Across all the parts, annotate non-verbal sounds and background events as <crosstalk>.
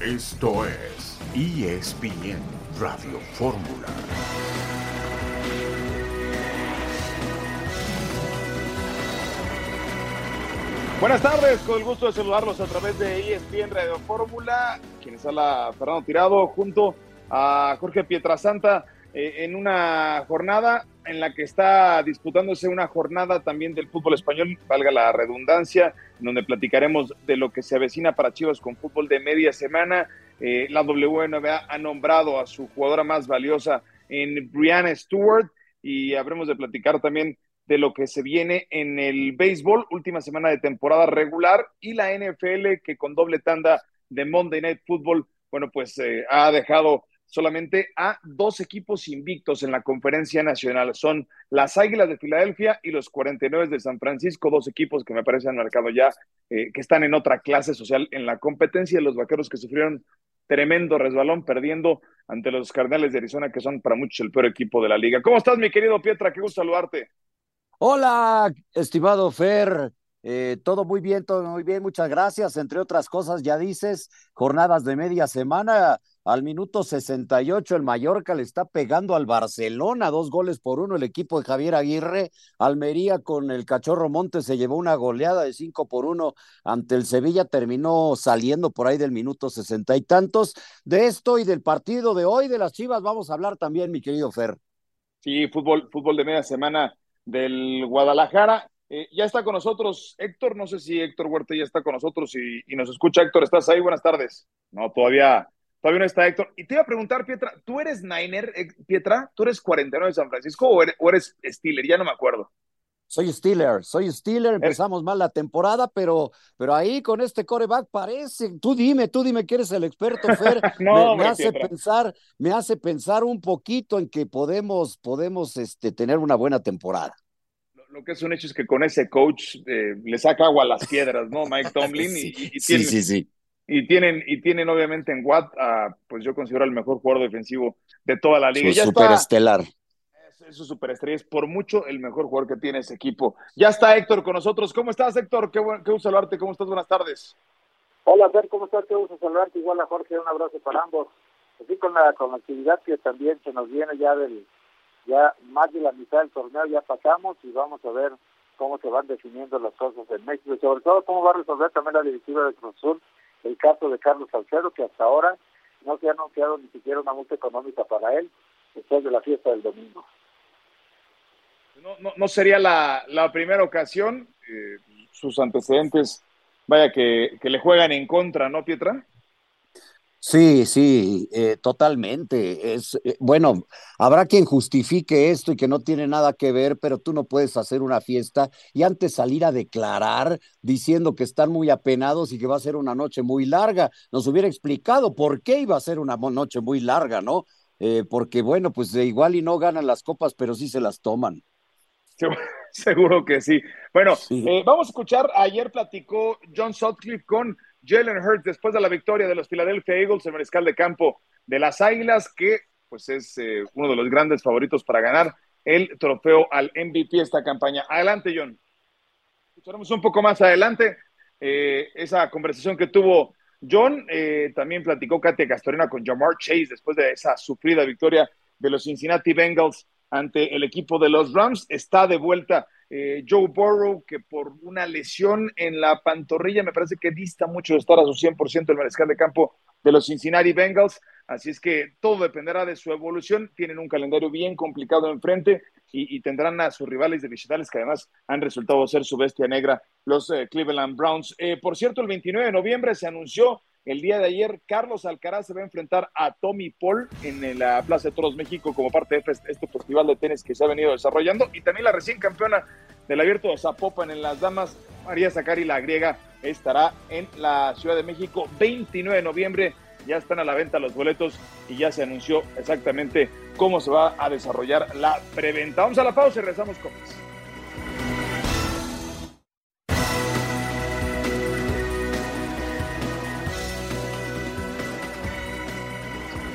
Esto es ESPN Radio Fórmula. Buenas tardes, con el gusto de saludarlos a través de ESPN Radio Fórmula, quienes habla Fernando Tirado junto a Jorge Pietrasanta en una jornada en la que está disputándose una jornada también del fútbol español, valga la redundancia, en donde platicaremos de lo que se avecina para Chivas con fútbol de media semana. Eh, la WNBA ha nombrado a su jugadora más valiosa en Brianna Stewart y habremos de platicar también de lo que se viene en el béisbol, última semana de temporada regular y la NFL que con doble tanda de Monday Night Football, bueno, pues eh, ha dejado solamente a dos equipos invictos en la conferencia nacional. Son las Águilas de Filadelfia y los 49 de San Francisco, dos equipos que me parece han marcado ya eh, que están en otra clase social en la competencia los vaqueros que sufrieron tremendo resbalón perdiendo ante los Cardenales de Arizona, que son para muchos el peor equipo de la liga. ¿Cómo estás, mi querido Pietra? Qué gusto saludarte. Hola, estimado Fer. Eh, todo muy bien, todo muy bien, muchas gracias. Entre otras cosas, ya dices, jornadas de media semana. Al minuto 68 el Mallorca le está pegando al Barcelona, dos goles por uno el equipo de Javier Aguirre. Almería con el Cachorro Montes se llevó una goleada de cinco por uno ante el Sevilla, terminó saliendo por ahí del minuto sesenta y tantos. De esto y del partido de hoy de las Chivas vamos a hablar también, mi querido Fer. Sí, fútbol, fútbol de media semana del Guadalajara. Eh, ya está con nosotros Héctor, no sé si Héctor Huerta ya está con nosotros y, y, nos escucha. Héctor, ¿estás ahí? Buenas tardes. No, todavía, todavía no está Héctor. Y te iba a preguntar, Pietra, ¿tú eres Niner, eh, Pietra? ¿Tú eres 49 de San Francisco o eres, o eres Steeler? Ya no me acuerdo. Soy Steeler, soy Steeler, empezamos mal la temporada, pero, pero ahí con este coreback parece, tú dime, tú dime que eres el experto, Fer, <laughs> no, me, me hace pensar, me hace pensar un poquito en que podemos, podemos este, tener una buena temporada lo que es un hecho es que con ese coach eh, le saca agua a las piedras, ¿no? Mike <laughs> Tomlin. sí, y, y, tienen, sí, sí, sí, Y tienen, y tienen obviamente en Watt, uh, pues yo considero el mejor jugador defensivo de toda la liga. Su ya superestelar. Es, es su superestrella, es por mucho el mejor jugador que tiene ese equipo. Ya está Héctor con nosotros. ¿Cómo estás, Héctor? Qué, buen, qué gusto saludarte. ¿Cómo estás? Buenas tardes. Hola, Fer, ¿cómo estás? Qué gusto saludarte. Igual a Jorge, un abrazo para ambos. Así con la, con la actividad que también se nos viene ya del, ya más de la mitad del torneo ya pasamos y vamos a ver cómo se van definiendo las cosas en México y sobre todo cómo va a resolver también la directiva de Cruz Azul el caso de Carlos Salcedo, que hasta ahora no se ha anunciado ni siquiera una multa económica para él después de la fiesta del domingo. No, no, no sería la, la, primera ocasión, eh, sus antecedentes, vaya que, que, le juegan en contra, ¿no, Pietra? Sí, sí, eh, totalmente. Es eh, bueno, habrá quien justifique esto y que no tiene nada que ver, pero tú no puedes hacer una fiesta y antes salir a declarar diciendo que están muy apenados y que va a ser una noche muy larga. Nos hubiera explicado por qué iba a ser una noche muy larga, ¿no? Eh, porque bueno, pues igual y no ganan las copas, pero sí se las toman. <laughs> Seguro que sí. Bueno, sí. vamos a escuchar. Ayer platicó John Sutcliffe con Jalen Hurts después de la victoria de los Philadelphia Eagles, el mariscal de campo de las Águilas, que pues es eh, uno de los grandes favoritos para ganar el trofeo al MVP esta campaña. Adelante, John. Escucharemos un poco más adelante eh, esa conversación que tuvo John. Eh, también platicó Katia Castorena con Jamar Chase después de esa sufrida victoria de los Cincinnati Bengals ante el equipo de los Rams. Está de vuelta eh, Joe Burrow, que por una lesión en la pantorrilla me parece que dista mucho de estar a su 100% el mariscal de campo de los Cincinnati Bengals. Así es que todo dependerá de su evolución. Tienen un calendario bien complicado enfrente y, y tendrán a sus rivales digitales que además han resultado ser su bestia negra, los eh, Cleveland Browns. Eh, por cierto, el 29 de noviembre se anunció el día de ayer, Carlos Alcaraz se va a enfrentar a Tommy Paul en la Plaza de Toros México como parte de este festival de tenis que se ha venido desarrollando. Y también la recién campeona del abierto Zapopan en las damas, María Zacari, la griega, estará en la Ciudad de México 29 de noviembre. Ya están a la venta los boletos y ya se anunció exactamente cómo se va a desarrollar la preventa. Vamos a la pausa y regresamos con más.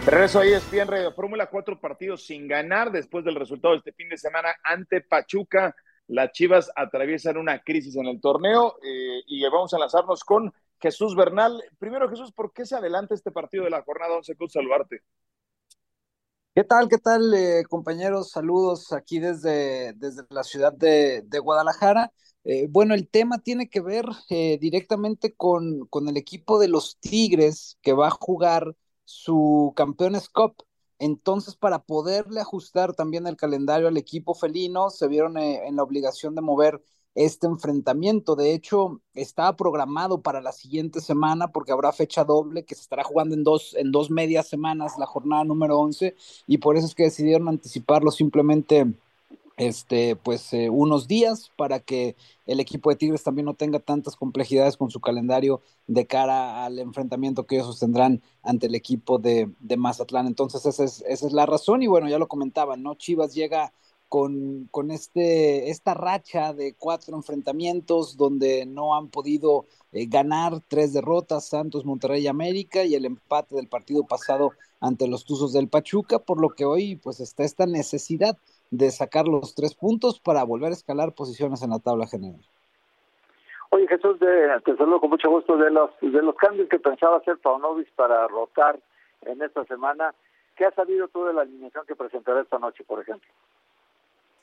Regreso ahí, ESPN Radio Fórmula, cuatro partidos sin ganar después del resultado de este fin de semana ante Pachuca. Las Chivas atraviesan una crisis en el torneo eh, y vamos a lanzarnos con Jesús Bernal. Primero, Jesús, ¿por qué se adelanta este partido de la jornada 11 con Salvarte? ¿Qué tal, qué tal, eh, compañeros? Saludos aquí desde, desde la ciudad de, Guadalajara. Eh, bueno, el tema tiene que ver eh, directamente con, con el equipo de los Tigres que va a jugar su Campeones Cup. Entonces, para poderle ajustar también el calendario al equipo felino, se vieron en la obligación de mover este enfrentamiento. De hecho, estaba programado para la siguiente semana porque habrá fecha doble que se estará jugando en dos, en dos medias semanas, la jornada número 11, y por eso es que decidieron anticiparlo simplemente este, pues eh, unos días para que el equipo de Tigres también no tenga tantas complejidades con su calendario de cara al enfrentamiento que ellos tendrán ante el equipo de, de Mazatlán. Entonces esa es, esa es la razón y bueno, ya lo comentaban, ¿no? Chivas llega con, con este, esta racha de cuatro enfrentamientos donde no han podido eh, ganar tres derrotas, Santos, Monterrey América, y el empate del partido pasado ante los Tuzos del Pachuca, por lo que hoy pues está esta necesidad de sacar los tres puntos para volver a escalar posiciones en la tabla general. Oye Jesús, de, te saludo con mucho gusto de los de los cambios que pensaba hacer Paunovic para rotar en esta semana. ¿Qué has sabido tú de la alineación que presentará esta noche, por ejemplo?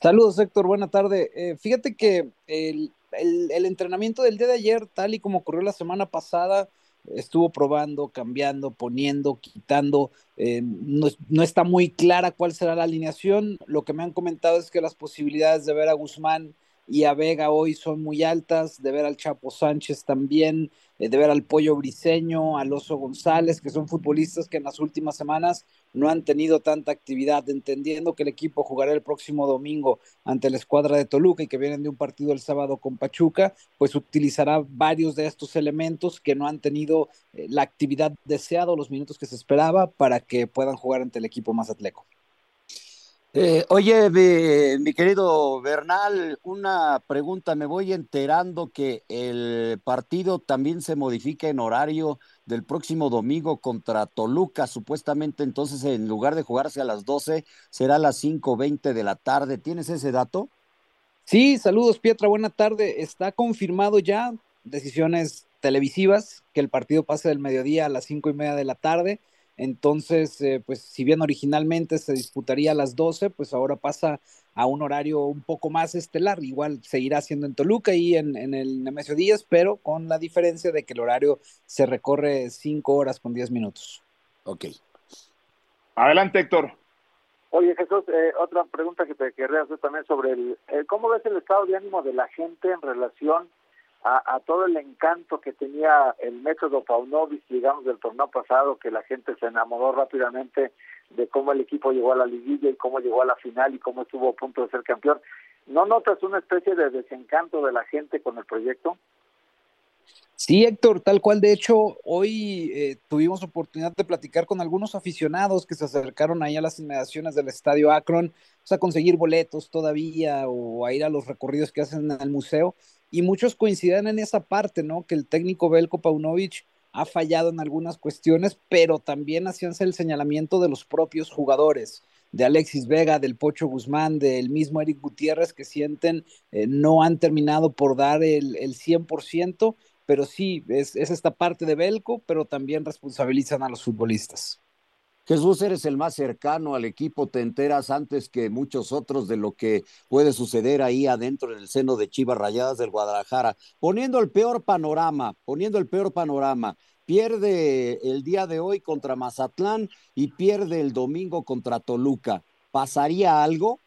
Saludos, Héctor. Buena tarde. Eh, fíjate que el, el, entrenamiento del día de ayer, tal y como ocurrió la semana pasada, estuvo probando, cambiando, poniendo, quitando. Eh, no, no, está muy clara cuál será la alineación. Lo que me han comentado es que las posibilidades de ver a Guzmán y a Vega hoy son muy altas, de ver al Chapo Sánchez también, eh, de ver al Pollo Briseño, al Oso González, que son futbolistas que en las últimas semanas no han tenido tanta actividad, entendiendo que el equipo jugará el próximo domingo ante la escuadra de Toluca y que vienen de un partido el sábado con Pachuca, pues utilizará varios de estos elementos que no han tenido eh, la actividad deseada los minutos que se esperaba para que puedan jugar ante el equipo más atleco. Eh, oye, mi, querido Bernal, una pregunta. Me voy enterando que el partido también se modifica en horario del próximo domingo contra Toluca. Supuestamente entonces en lugar de jugarse a las 12 será a las 5.20 de la tarde. ¿Tienes ese dato? Sí, saludos Pietra, buena tarde. Está confirmado ya, decisiones televisivas, que el partido pase del mediodía a las cinco y media de la tarde. Entonces, eh, pues si bien originalmente se disputaría a las 12, pues ahora pasa a un horario un poco más estelar. Igual seguirá siendo en Toluca y en, el Nemesio Díaz, pero con la diferencia de que el horario se recorre 5 horas con 10 minutos. Ok. Adelante, Héctor. Oye, Jesús, eh, otra pregunta que te querría hacer también sobre el, cómo ves el estado de ánimo de la gente en relación a, todo el encanto que tenía el método Paunovic, digamos, del torneo pasado, que la gente se enamoró rápidamente de cómo el equipo llegó a la liguilla y cómo llegó a la final y cómo estuvo a punto de ser campeón. ¿No notas una especie de desencanto de la gente con el proyecto? Sí, Héctor, tal cual. De hecho, hoy eh, tuvimos oportunidad de platicar con algunos aficionados que se acercaron ahí a las inmediaciones del estadio Akron, a conseguir boletos todavía o a ir a los recorridos que hacen en el museo y muchos coinciden en esa parte, ¿no? Que el técnico Belko Paunovic ha fallado en algunas cuestiones, pero también hacíanse el señalamiento de los propios jugadores, de Alexis Vega, del Pocho Guzmán, del mismo Eric Gutiérrez, que sienten eh, no han terminado por dar el, el 100%, pero sí, es, es esta parte de Belco, pero también responsabilizan a los futbolistas. Jesús, eres el más cercano al equipo, te enteras antes que muchos otros de lo que puede suceder ahí adentro en el seno de Chivas Rayadas del Guadalajara. Poniendo el peor panorama, poniendo el peor panorama, pierde el día de hoy contra Mazatlán y pierde el domingo contra Toluca. ¿Pasaría algo?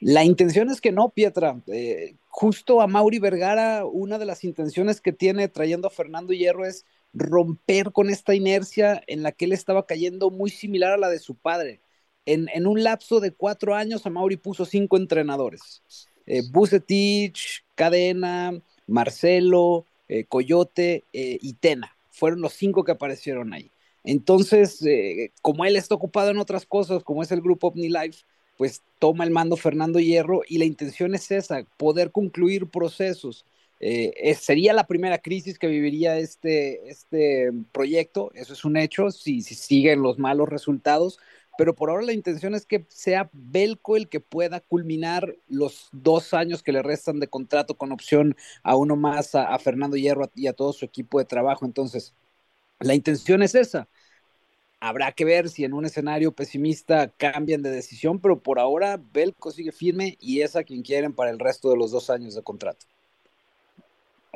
La intención es que no, Pietra. Eh, justo a Mauri Vergara, una de las intenciones que tiene trayendo a Fernando Hierro es romper con esta inercia en la que él estaba cayendo muy similar a la de su padre. En, un lapso de cuatro años, a Mauri puso cinco entrenadores. Eh, Bucetich, Cadena, Marcelo, eh, Coyote eh, y Tena. Fueron los cinco que aparecieron ahí. Entonces, eh, como él está ocupado en otras cosas, como es el grupo OmniLife, pues toma el mando Fernando Hierro y la intención es esa, poder concluir procesos, eh, sería la primera crisis que viviría este, este proyecto, eso es un hecho, si, si siguen los malos resultados, pero por ahora la intención es que sea Belco el que pueda culminar los dos años que le restan de contrato con opción a uno más, a, Fernando Hierro y a todo su equipo de trabajo. Entonces, la intención es esa. Habrá que ver si en un escenario pesimista cambian de decisión, pero por ahora Belco sigue firme y es a quien quieren para el resto de los dos años de contrato.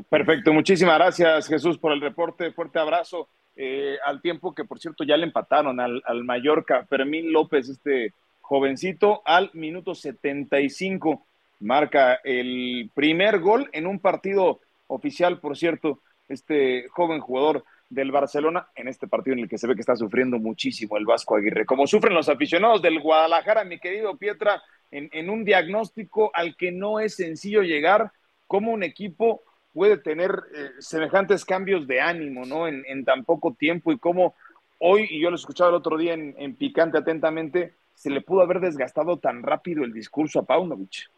Perfecto, muchísimas gracias Jesús por el reporte, fuerte abrazo. Eh, al tiempo que por cierto ya le empataron al, al Mallorca, Fermín López, este jovencito, al minuto 75 marca el primer gol en un partido oficial, por cierto, este joven jugador del Barcelona en este partido en el que se ve que está sufriendo muchísimo el Vasco Aguirre, como sufren los aficionados del Guadalajara, mi querido Pietra, en, en un diagnóstico al que no es sencillo llegar, como un equipo puede tener eh, semejantes cambios de ánimo, ¿no? En, tan poco tiempo y cómo hoy, y yo lo escuchaba el otro día en, en, Picante atentamente, se le pudo haber desgastado tan rápido el discurso a Paunovic.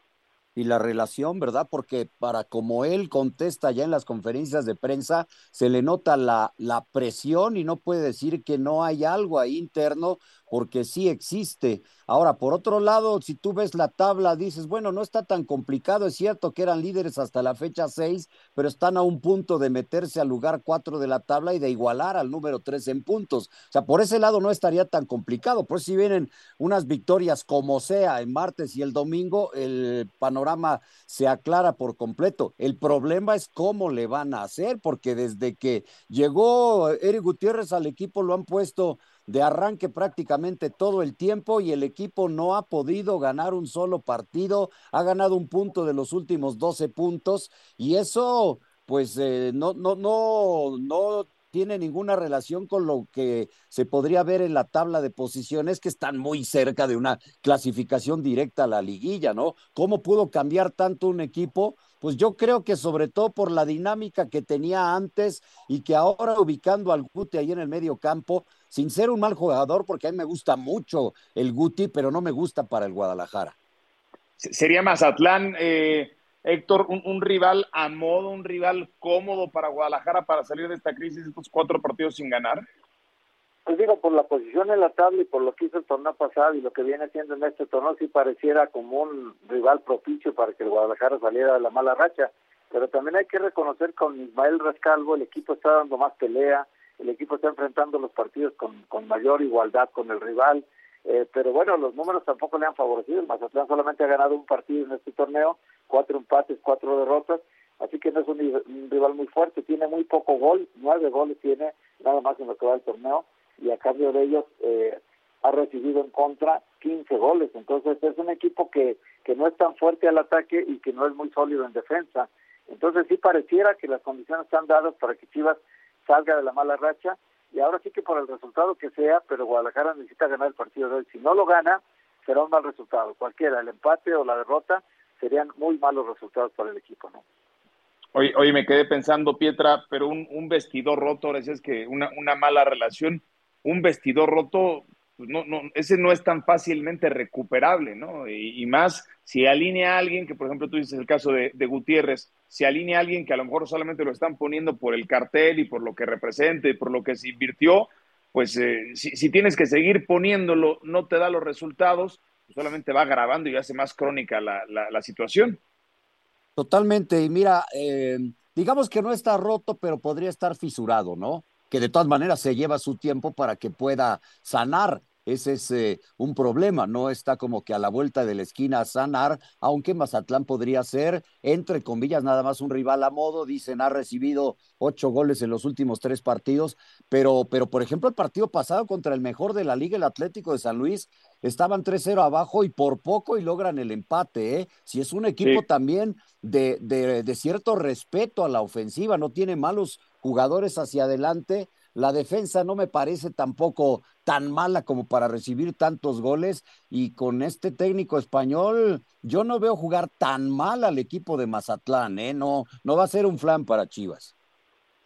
Y la relación, ¿verdad? Porque para como él contesta ya en las conferencias de prensa, se le nota la, la presión y no puede decir que no hay algo ahí interno porque sí existe. Ahora, por otro lado, si tú ves la tabla, dices, bueno, no está tan complicado, es cierto que eran líderes hasta la fecha 6, pero están a un punto de meterse al lugar 4 de la tabla y de igualar al número 3 en puntos. O sea, por ese lado no estaría tan complicado, pues si vienen unas victorias como sea en martes y el domingo, el panorama se aclara por completo. El problema es cómo le van a hacer, porque desde que llegó Eric Gutiérrez al equipo lo han puesto de arranque prácticamente todo el tiempo y el equipo no ha podido ganar un solo partido, ha ganado un punto de los últimos 12 puntos y eso pues eh, no, no, no, no tiene ninguna relación con lo que se podría ver en la tabla de posiciones, que están muy cerca de una clasificación directa a la liguilla, ¿no? ¿Cómo pudo cambiar tanto un equipo? Pues yo creo que sobre todo por la dinámica que tenía antes y que ahora ubicando al Guti ahí en el medio campo, sin ser un mal jugador, porque a mí me gusta mucho el Guti, pero no me gusta para el Guadalajara. Sería Mazatlán, eh, Héctor, un, rival a modo, un rival cómodo para Guadalajara para salir de esta crisis, estos cuatro partidos sin ganar. Pues digo, por la posición en la tabla y por lo que hizo el torneo pasado y lo que viene haciendo en este torneo, sí pareciera como un rival propicio para que el Guadalajara saliera de la mala racha. Pero también hay que reconocer que con Ismael Rascalvo el equipo está dando más pelea, el equipo está enfrentando los partidos con, con mayor igualdad con el rival, eh, pero bueno, los números tampoco le han favorecido, el Mazatlán solamente ha ganado un partido en este torneo, cuatro empates, cuatro derrotas, así que no es un, rival muy fuerte, tiene muy poco gol, nueve goles tiene nada más en lo que va el torneo, y a cambio de ellos eh, ha recibido en contra 15 goles, entonces es un equipo que, que no es tan fuerte al ataque y que no es muy sólido en defensa, entonces sí pareciera que las condiciones están dadas para que Chivas salga de la mala racha y ahora sí que por el resultado que sea, pero Guadalajara necesita ganar el partido de hoy. Si no lo gana, será un mal resultado. Cualquiera, el empate o la derrota serían muy malos resultados para el equipo, ¿no? Hoy, hoy me quedé pensando, Pietra, pero un, un vestidor roto, ahora es que una, una mala relación, un vestidor roto pues no, no, ese no es tan fácilmente recuperable, ¿no? Y, más si alinea a alguien, que por ejemplo tú dices el caso de, Gutiérrez, si alinea a alguien que a lo mejor solamente lo están poniendo por el cartel y por lo que representa y por lo que se invirtió, pues eh, si, tienes que seguir poniéndolo, no te da los resultados, solamente va agravando y hace más crónica la, la, situación. Totalmente, y mira, eh, digamos que no está roto, pero podría estar fisurado, ¿no? Que de todas maneras se lleva su tiempo para que pueda sanar. Ese es eh, un problema, no está como que a la vuelta de la esquina a sanar, aunque Mazatlán podría ser, entre comillas, nada más un rival a modo, dicen, ha recibido ocho goles en los últimos tres partidos, pero, pero por ejemplo el partido pasado contra el mejor de la liga, el Atlético de San Luis, estaban 3-0 abajo y por poco y logran el empate, ¿eh? Si es un equipo también de, de, de cierto respeto a la ofensiva, no tiene malos jugadores hacia adelante, la defensa no me parece tampoco tan mala como para recibir tantos goles y con este técnico español yo no veo jugar tan mal al equipo de Mazatlán, ¿eh? No, no va a ser un flan para Chivas.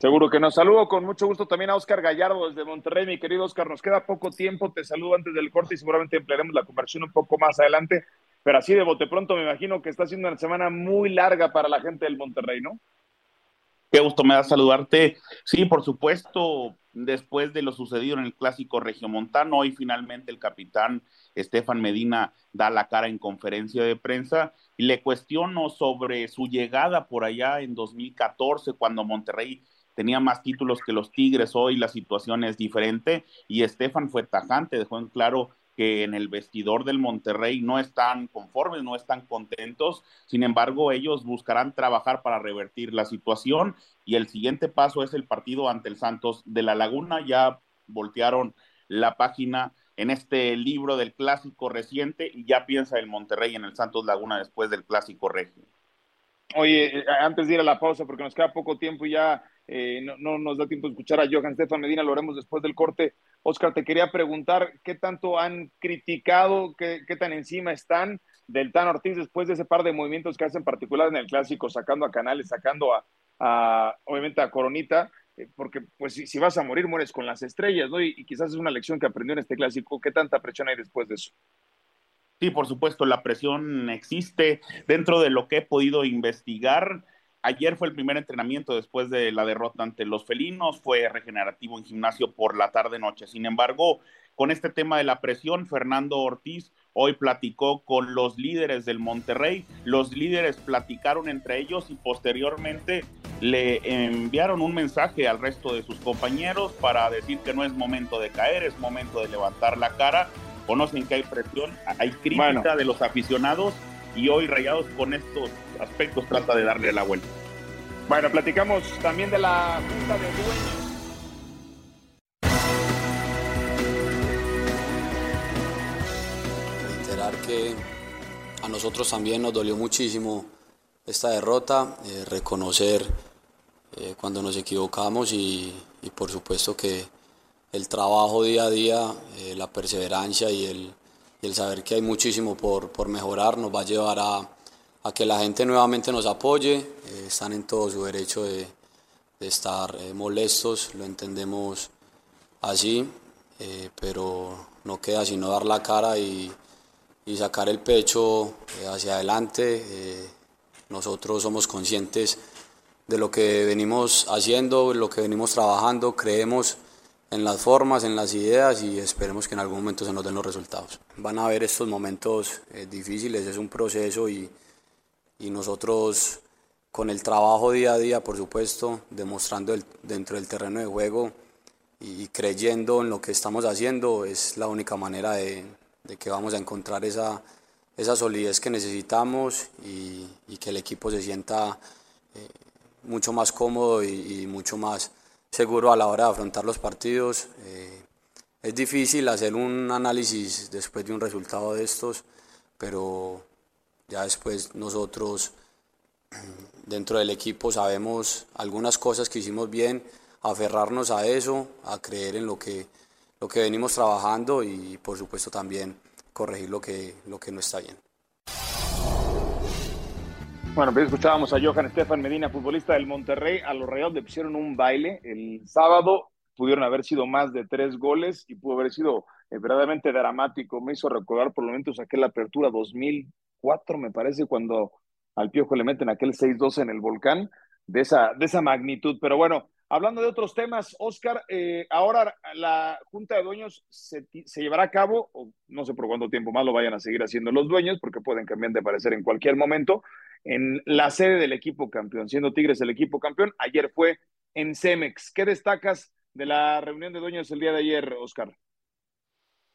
Seguro que nos saludo con mucho gusto también a Oscar Gallardo desde Monterrey, mi querido Oscar. Nos queda poco tiempo, te saludo antes del corte y seguramente emplearemos la conversión un poco más adelante. Pero así de bote pronto me imagino que está siendo una semana muy larga para la gente del Monterrey, ¿no? Qué gusto me da saludarte. Sí, por supuesto, después de lo sucedido en el clásico regiomontano. Hoy finalmente el capitán Estefan Medina da la cara en conferencia de prensa y le cuestiono sobre su llegada por allá en 2014 cuando Monterrey tenía más títulos que los Tigres. Hoy la situación es diferente y Estefan fue tajante, dejó en claro que en el vestidor del Monterrey no están conformes, no están contentos. Sin embargo, ellos buscarán trabajar para revertir la situación y el siguiente paso es el partido ante el Santos de la Laguna. Ya voltearon la página en este libro del clásico reciente y ya piensa el Monterrey en el Santos Laguna después del clásico regio. Oye, eh, antes de ir a la pausa, porque nos queda poco tiempo y ya eh, no, nos da tiempo de escuchar a Johan Stefan Medina, lo haremos después del corte. Oscar, te quería preguntar qué tanto han criticado, qué, qué tan encima están del Tan Ortiz después de ese par de movimientos que hacen particular en el clásico, sacando a Canales, sacando a, obviamente a Coronita, eh, porque pues si, vas a morir, mueres con las estrellas, ¿no? Y, y, quizás es una lección que aprendió en este clásico. ¿Qué tanta presión hay después de eso? Sí, por supuesto, la presión existe dentro de lo que he podido investigar. Ayer fue el primer entrenamiento después de la derrota ante los felinos, fue regenerativo en gimnasio por la tarde-noche. Sin embargo, con este tema de la presión, Fernando Ortiz hoy platicó con los líderes del Monterrey. Los líderes platicaron entre ellos y posteriormente le enviaron un mensaje al resto de sus compañeros para decir que no es momento de caer, es momento de levantar la cara conocen que hay presión, hay crítica de los aficionados y hoy Rayados con estos aspectos trata de darle la vuelta. Bueno, platicamos también de la Junta de Dueños. Reiterar que a nosotros también nos dolió muchísimo esta derrota, eh, reconocer eh, cuando nos equivocamos y por supuesto que el trabajo día a día, eh, la perseverancia y el, el, saber que hay muchísimo por, por, mejorar nos va a llevar a, a que la gente nuevamente nos apoye. Eh, están en todo su derecho de, de estar eh, molestos, lo entendemos así, pero no queda sino dar la cara y, y sacar el pecho hacia adelante. nosotros somos conscientes de lo que venimos haciendo, lo que venimos trabajando, creemos en las formas, en las ideas y esperemos que en algún momento se nos den los resultados. Van a haber estos momentos eh, difíciles, es un proceso y, y, nosotros con el trabajo día a día, por supuesto, demostrando el, dentro del terreno de juego y, creyendo en lo que estamos haciendo, es la única manera de, de que vamos a encontrar esa, esa solidez que necesitamos y, que el equipo se sienta eh, mucho más cómodo y mucho más seguro a la hora de afrontar los partidos. Eh, es difícil hacer un análisis después de un resultado de estos, pero ya después nosotros <clears throat> dentro del equipo sabemos algunas cosas que hicimos bien, aferrarnos a eso, a creer en lo que, lo que venimos trabajando y por supuesto también corregir lo que, lo que no está bien. Bueno, pues escuchábamos a Johan Estefan Medina, futbolista del Monterrey. A los Rayados le pusieron un baile el sábado. Pudieron haber sido más de tres goles y pudo haber sido eh, verdaderamente dramático. Me hizo recordar por lo menos aquella apertura 2004, me parece, cuando al Piojo le meten aquel 6-2 en el volcán, de esa, de esa magnitud. Pero bueno, Hablando de otros temas, Oscar, eh, ahora la Junta de Dueños se, llevará a cabo, o no sé por cuánto tiempo más lo vayan a seguir haciendo los dueños, porque pueden cambiar de parecer en cualquier momento, en la sede del equipo campeón, siendo Tigres el equipo campeón. Ayer fue en Cemex. ¿Qué destacas de la reunión de dueños el día de ayer, Oscar?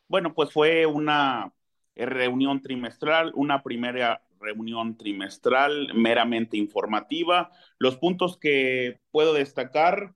Bueno, pues fue una reunión trimestral, una primera reunión trimestral meramente informativa. Los puntos que puedo destacar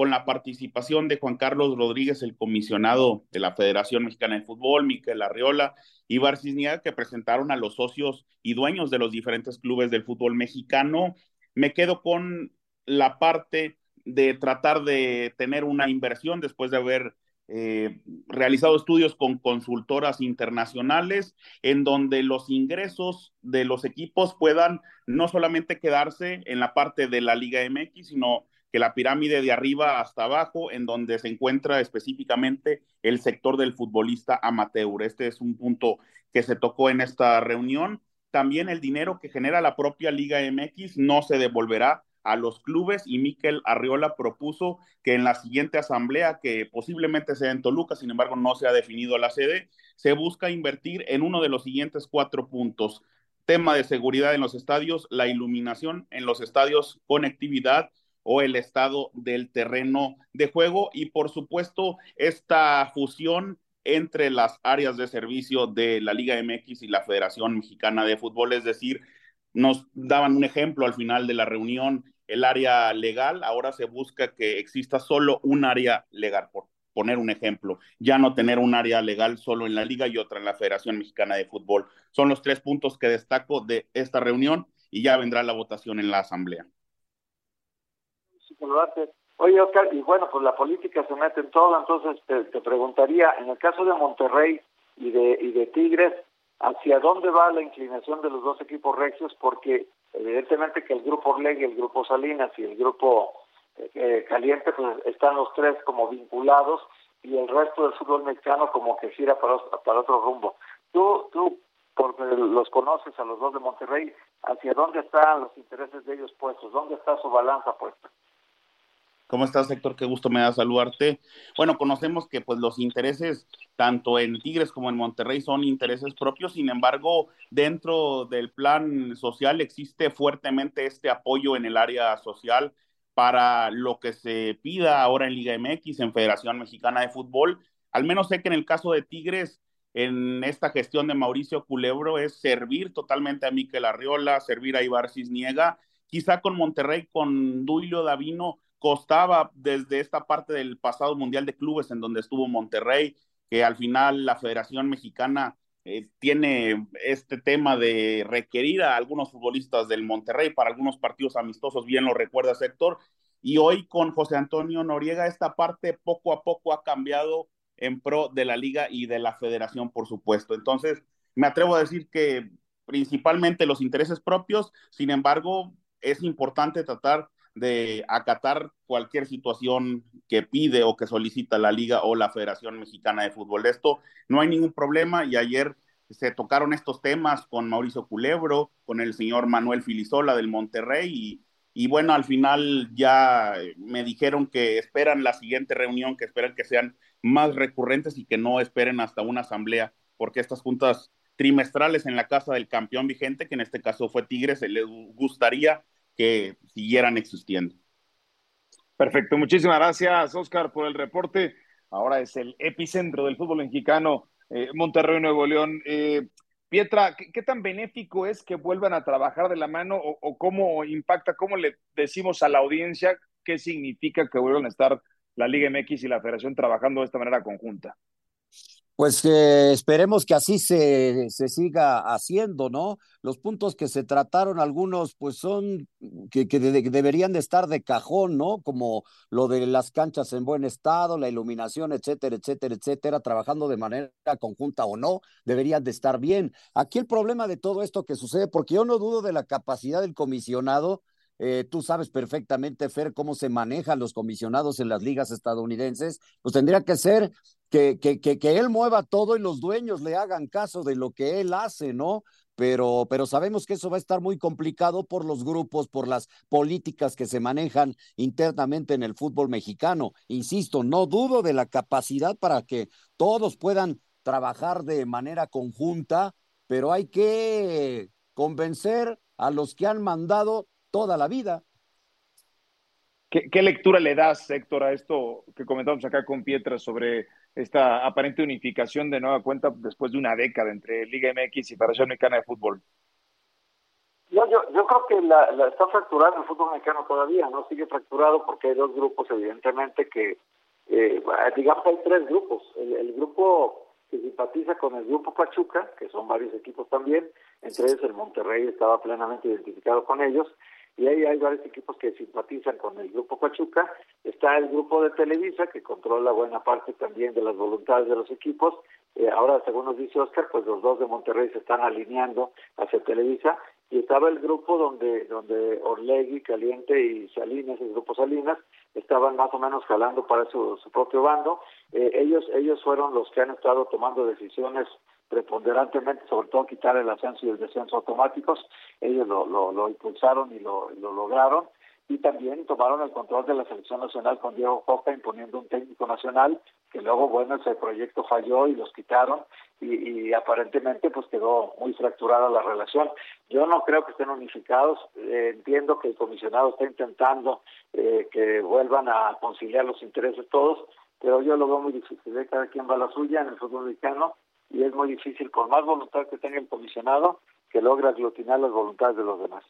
con la participación de Juan Carlos Rodríguez, el comisionado de la Federación Mexicana de Fútbol, Miquel Arriola y Barcisniaga, que presentaron a los socios y dueños de los diferentes clubes del fútbol mexicano. Me quedo con la parte de tratar de tener una inversión después de haber eh, realizado estudios con consultoras internacionales en donde los ingresos de los equipos puedan no solamente quedarse en la parte de la Liga MX, sino que la pirámide de arriba hasta abajo, en donde se encuentra específicamente el sector del futbolista amateur. Este es un punto que se tocó en esta reunión. También el dinero que genera la propia Liga MX no se devolverá a los clubes y Miquel Arriola propuso que en la siguiente asamblea, que posiblemente sea en Toluca, sin embargo no se ha definido la sede, se busca invertir en uno de los siguientes cuatro puntos. Tema de seguridad en los estadios, la iluminación en los estadios, conectividad o el estado del terreno de juego y por supuesto esta fusión entre las áreas de servicio de la Liga MX y la Federación Mexicana de Fútbol, es decir, nos daban un ejemplo al final de la reunión, el área legal, ahora se busca que exista solo un área legal, por poner un ejemplo, ya no tener un área legal solo en la liga y otra en la Federación Mexicana de Fútbol. Son los tres puntos que destaco de esta reunión y ya vendrá la votación en la asamblea. Oye, Oscar, y bueno, pues la política se mete en todo, entonces te, preguntaría, en el caso de Monterrey y de, y de Tigres, hacia dónde va la inclinación de los dos equipos regios, porque evidentemente que el grupo Orleg, el grupo Salinas y el grupo eh, eh, Caliente, pues están los tres como vinculados y el resto del fútbol mexicano como que gira para, para otro rumbo. Tú, tú, porque los conoces a los dos de Monterrey, ¿hacia dónde están los intereses de ellos puestos? ¿Dónde está su balanza puesta? ¿Cómo estás, Héctor? Qué gusto me da saludarte. Bueno, conocemos que pues los intereses tanto en Tigres como en Monterrey son intereses propios, sin embargo, dentro del plan social existe fuertemente este apoyo en el área social para lo que se pida ahora en Liga MX, en Federación Mexicana de Fútbol. Al menos sé que en el caso de Tigres, en esta gestión de Mauricio Culebro es servir totalmente a Miquel Arriola, servir a Ibar Cisniega, quizá con Monterrey, con Duilio Davino, costaba desde esta parte del pasado Mundial de Clubes en donde estuvo Monterrey, que al final la Federación Mexicana eh, tiene este tema de requerir a algunos futbolistas del Monterrey para algunos partidos amistosos, bien lo recuerda sector, y hoy con José Antonio Noriega esta parte poco a poco ha cambiado en pro de la liga y de la federación, por supuesto. Entonces, me atrevo a decir que principalmente los intereses propios, sin embargo, es importante tratar de acatar cualquier situación que pide o que solicita la Liga o la Federación Mexicana de Fútbol. De esto no hay ningún problema y ayer se tocaron estos temas con Mauricio Culebro, con el señor Manuel Filisola del Monterrey y, y bueno, al final ya me dijeron que esperan la siguiente reunión, que esperan que sean más recurrentes y que no esperen hasta una asamblea, porque estas juntas trimestrales en la casa del campeón vigente, que en este caso fue Tigres, les gustaría que siguieran existiendo. Perfecto, muchísimas gracias Oscar por el reporte. Ahora es el epicentro del fútbol mexicano, eh, Monterrey, Nuevo León. Eh, Pietra, ¿qué, tan benéfico es que vuelvan a trabajar de la mano o, o, cómo impacta, cómo le decimos a la audiencia qué significa que vuelvan a estar la Liga MX y la Federación trabajando de esta manera conjunta? Pues eh, esperemos que así se, se, siga haciendo, ¿no? Los puntos que se trataron, algunos, pues son que, que de, deberían de estar de cajón, ¿no? Como lo de las canchas en buen estado, la iluminación, etcétera, etcétera, etcétera, trabajando de manera conjunta o no, deberían de estar bien. Aquí el problema de todo esto que sucede, porque yo no dudo de la capacidad del comisionado eh, tú sabes perfectamente, Fer, cómo se manejan los comisionados en las ligas estadounidenses, pues tendría que ser que, que, que, que, él mueva todo y los dueños le hagan caso de lo que él hace, ¿no? Pero, pero sabemos que eso va a estar muy complicado por los grupos, por las políticas que se manejan internamente en el fútbol mexicano. Insisto, no dudo de la capacidad para que todos puedan trabajar de manera conjunta, pero hay que convencer a los que han mandado toda la vida. ¿Qué, ¿Qué, lectura le das, Héctor, a esto que comentamos acá con Pietra sobre esta aparente unificación de nueva cuenta después de una década entre Liga MX y Federación Mexicana de Fútbol? Yo, yo, yo creo que la, la, está fracturado el fútbol mexicano todavía, ¿no? Sigue fracturado porque hay dos grupos, evidentemente, que, eh, digamos, hay tres grupos. El, el grupo que simpatiza con el grupo Pachuca, que son varios equipos también, entre ellos el Monterrey estaba plenamente identificado con ellos, y ahí hay varios equipos que simpatizan con el grupo Pachuca. Está el grupo de Televisa, que controla buena parte también de las voluntades de los equipos. Eh, ahora, según nos dice Oscar, pues los dos de Monterrey se están alineando hacia Televisa. Y estaba el grupo donde donde Orlegui, Caliente y Salinas, el grupo Salinas, estaban más o menos jalando para su, su propio bando. Eh, ellos ellos fueron los que han estado tomando decisiones preponderantemente, sobre todo quitar el ascenso y el descenso automáticos. Ellos lo, impulsaron y lo, lo lograron. y también tomaron el control de la selección nacional con Diego Coca imponiendo un técnico nacional que luego bueno ese proyecto falló y los quitaron y, aparentemente pues quedó muy fracturada la relación yo no creo que estén unificados eh, entiendo que el comisionado está intentando eh, que vuelvan a conciliar los intereses todos pero yo lo veo muy difícil ¿eh? cada quien va a la suya en el fútbol mexicano y es muy difícil por más voluntad que tenga el comisionado que logre aglutinar las voluntades de los demás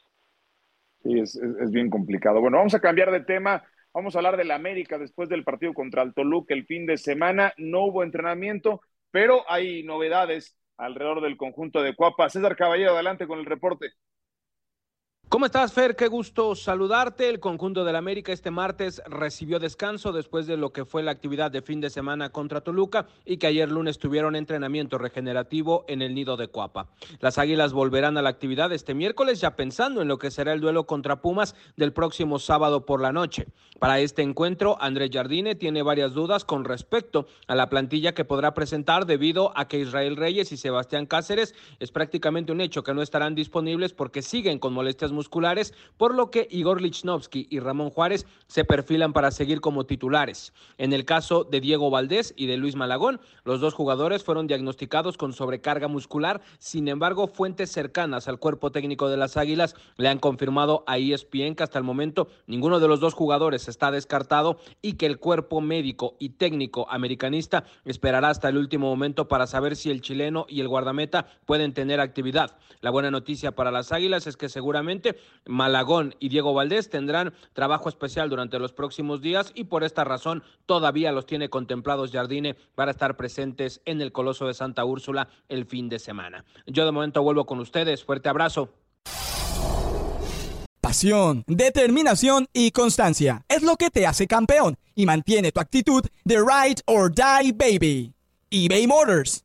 Sí, es, es, bien complicado. Bueno, vamos a cambiar de tema. Vamos a hablar del América después del partido contra el Toluca el fin de semana. No hubo entrenamiento, pero hay novedades alrededor del conjunto de Cuapa. César Caballero, adelante con el reporte. ¿Cómo estás, Fer? Qué gusto saludarte. El conjunto del América este martes recibió descanso después de lo que fue la actividad de fin de semana contra Toluca y que ayer lunes tuvieron entrenamiento regenerativo en el nido de Cuapa. Las Águilas volverán a la actividad este miércoles ya pensando en lo que será el duelo contra Pumas del próximo sábado por la noche. Para este encuentro, Andrés Jardine tiene varias dudas con respecto a la plantilla que podrá presentar debido a que Israel Reyes y Sebastián Cáceres es prácticamente un hecho que no estarán disponibles porque siguen con molestias musculares, por lo que Igor Lichnowsky y Ramón Juárez se perfilan para seguir como titulares. En el caso de Diego Valdés y de Luis Malagón, los dos jugadores fueron diagnosticados con sobrecarga muscular, sin embargo, fuentes cercanas al cuerpo técnico de las Águilas le han confirmado a ESPN que hasta el momento ninguno de los dos jugadores está descartado y que el cuerpo médico y técnico americanista esperará hasta el último momento para saber si el chileno y el guardameta pueden tener actividad. La buena noticia para las Águilas es que seguramente Malagón y Diego Valdés tendrán trabajo especial durante los próximos días y por esta razón todavía los tiene contemplados Jardine para estar presentes en el Coloso de Santa Úrsula el fin de semana. Yo de momento vuelvo con ustedes. Fuerte abrazo. Pasión, determinación y constancia es lo que te hace campeón y mantiene tu actitud de ride or die baby. eBay Motors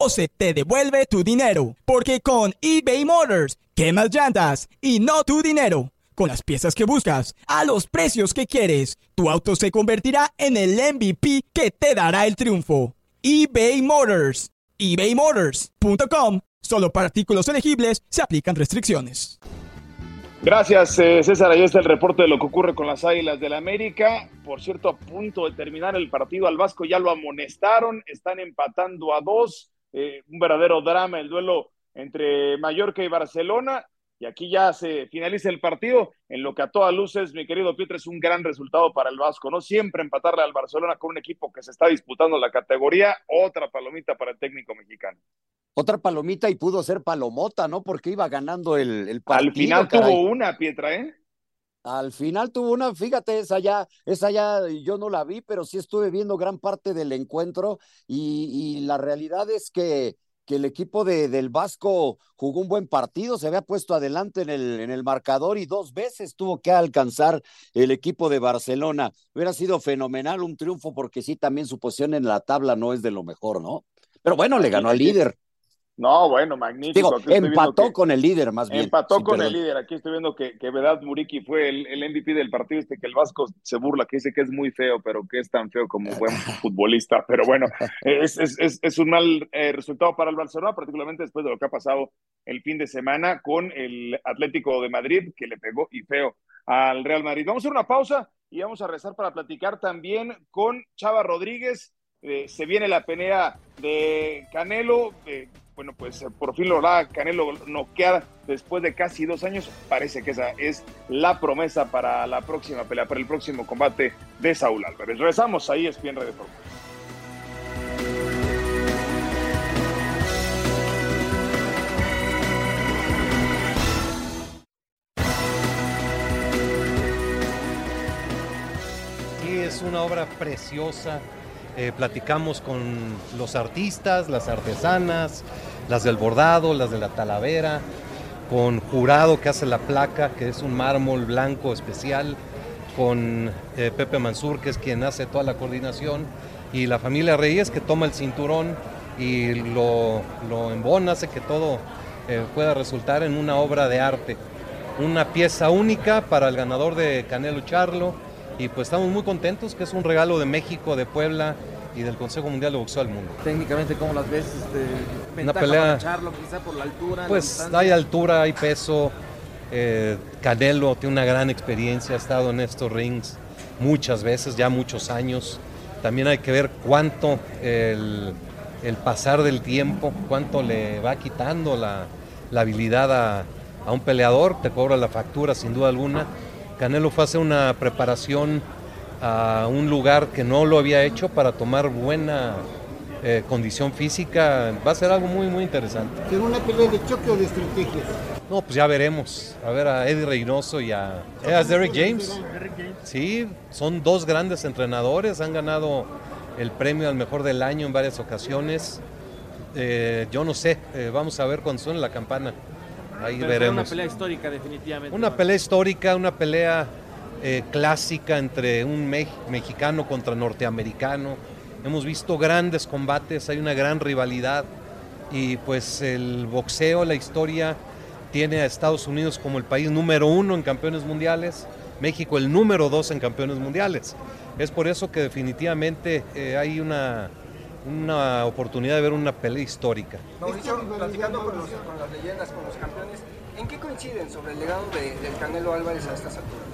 o se te devuelve tu dinero. Porque con eBay Motors, quemas llantas y no tu dinero. Con las piezas que buscas, a los precios que quieres, tu auto se convertirá en el MVP que te dará el triunfo. eBay Motors. ebaymotors.com. Solo para artículos elegibles se aplican restricciones. Gracias, eh, César. Ahí está el reporte de lo que ocurre con las Águilas del la América. Por cierto, a punto de terminar el partido al Vasco ya lo amonestaron. Están empatando a dos. Eh, un verdadero drama el duelo entre Mallorca y Barcelona. Y aquí ya se finaliza el partido, en lo que a todas luces, mi querido Pietre, es un gran resultado para el Vasco, ¿no? Siempre empatarle al Barcelona con un equipo que se está disputando la categoría, otra palomita para el técnico mexicano. Otra palomita y pudo ser palomota, ¿no? Porque iba ganando el, el partido. Al final tuvo una, Pietra, ¿eh? Al final tuvo una, fíjate, esa ya, esa ya yo no la vi, pero sí estuve viendo gran parte del encuentro y, la realidad es que, que el equipo de, del Vasco jugó un buen partido, se había puesto adelante en el, en el marcador y dos veces tuvo que alcanzar el equipo de Barcelona. Hubiera sido fenomenal un triunfo porque sí, también su posición en la tabla no es de lo mejor, ¿no? Pero bueno, le ganó al líder. No, bueno, magnífico. empató con el líder, más bien. Empató con el líder. Aquí estoy viendo que, que Vedad Muriki fue el, MVP del partido este, que el Vasco se burla, que dice que es muy feo, pero que es tan feo como buen <laughs> futbolista. Pero bueno, es, es, es, un mal eh, resultado para el Barcelona, particularmente después de lo que ha pasado el fin de semana con el Atlético de Madrid, que le pegó y feo al Real Madrid. Vamos a hacer una pausa y vamos a rezar para platicar también con Chava Rodríguez. Eh, se viene la pelea de Canelo. Eh, bueno, pues eh, por fin lo hará Canelo noquear después de casi dos años. Parece que esa es la promesa para la próxima pelea, para el próximo combate de Saúl Álvarez. Regresamos ahí, es bien de Fórmula. Es una obra preciosa. Eh, platicamos con los artistas, las artesanas, las del bordado, las de la talavera, con jurado que hace la placa, que es un mármol blanco especial, con eh, Pepe Mansur, que es quien hace toda la coordinación, y la familia Reyes, que toma el cinturón y lo, lo embona, hace que todo eh, pueda resultar en una obra de arte. Una pieza única para el ganador de Canelo Charlo, y pues estamos muy contentos, que es un regalo de México, de Puebla, y del Consejo Mundial de Boxeo al mundo. Técnicamente, ¿cómo las ves? Este, una pelea. Charlo, quizá por la altura. Pues hay altura, hay peso. Eh, Canelo tiene una gran experiencia, ha estado en estos rings muchas veces, ya muchos años. También hay que ver cuánto el, el pasar del tiempo, cuánto le va quitando la, la habilidad a, a, un peleador, te cobra la factura sin duda alguna. Canelo fue a hacer una preparación a un lugar que no lo había hecho para tomar buena eh, condición física, va a ser algo muy, muy interesante. ¿Tiene una pelea de choque o de estrategias? No, pues ya veremos. A ver a Eddie Reynoso y a, ¿eh, a Derek James. Sí, son dos grandes entrenadores, han ganado el premio al mejor del año en varias ocasiones. Eh, yo no sé, eh, vamos a ver cuando suene la campana. Ahí Pero veremos. Una pelea histórica, definitivamente. Una pelea histórica, una pelea eh, clásica entre un me mexicano contra norteamericano. Hemos visto grandes combates, hay una gran rivalidad y pues el boxeo, la historia tiene a Estados Unidos como el país número uno en campeones mundiales, México el número dos en campeones mundiales. Es por eso que definitivamente eh, hay una, una oportunidad de ver una pelea histórica. Mauricio, platicando con las leyendas, con los campeones, ¿en qué coinciden sobre el legado de, del Canelo Álvarez a estas alturas?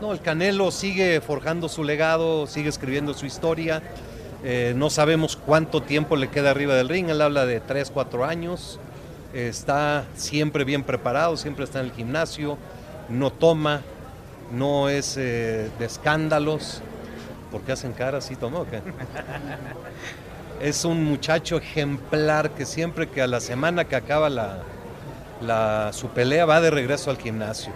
No, el Canelo sigue forjando su legado, sigue escribiendo su historia. Eh, no sabemos cuánto tiempo le queda arriba del ring. Él habla de 3, 4 años. Eh, está siempre bien preparado, siempre está en el gimnasio. No toma, no es eh, de escándalos. ¿Por qué hacen cara así tomó? <laughs> es un muchacho ejemplar que siempre que a la semana que acaba la, la, su pelea va de regreso al gimnasio.